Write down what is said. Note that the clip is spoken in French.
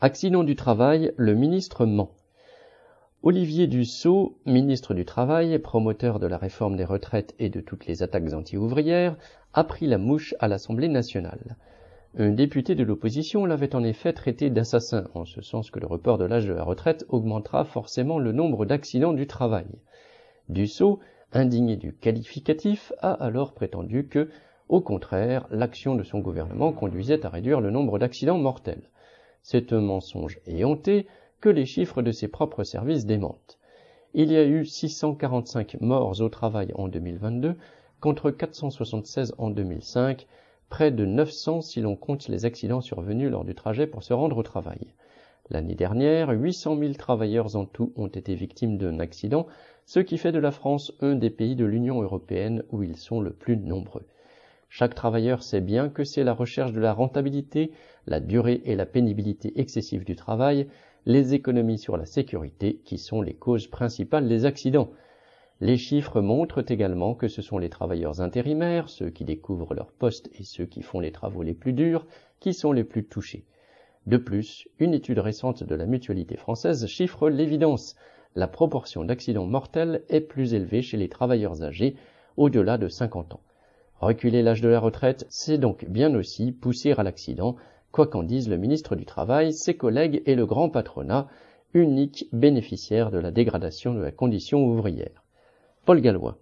Accident du travail, le ministre ment. Olivier Dussault, ministre du Travail, promoteur de la réforme des retraites et de toutes les attaques anti-ouvrières, a pris la mouche à l'Assemblée nationale. Un député de l'opposition l'avait en effet traité d'assassin, en ce sens que le report de l'âge de la retraite augmentera forcément le nombre d'accidents du travail. Dussault, indigné du qualificatif, a alors prétendu que, au contraire, l'action de son gouvernement conduisait à réduire le nombre d'accidents mortels. C'est un mensonge éhonté que les chiffres de ses propres services démentent. Il y a eu 645 morts au travail en 2022 contre 476 en 2005, près de 900 si l'on compte les accidents survenus lors du trajet pour se rendre au travail. L'année dernière, 800 000 travailleurs en tout ont été victimes d'un accident, ce qui fait de la France un des pays de l'Union européenne où ils sont le plus nombreux. Chaque travailleur sait bien que c'est la recherche de la rentabilité, la durée et la pénibilité excessive du travail, les économies sur la sécurité qui sont les causes principales des accidents. Les chiffres montrent également que ce sont les travailleurs intérimaires, ceux qui découvrent leur poste et ceux qui font les travaux les plus durs, qui sont les plus touchés. De plus, une étude récente de la mutualité française chiffre l'évidence. La proportion d'accidents mortels est plus élevée chez les travailleurs âgés, au-delà de 50 ans. Reculer l'âge de la retraite, c'est donc bien aussi pousser à l'accident, quoi qu'en dise le ministre du Travail, ses collègues et le grand patronat, unique bénéficiaire de la dégradation de la condition ouvrière. Paul Gallois.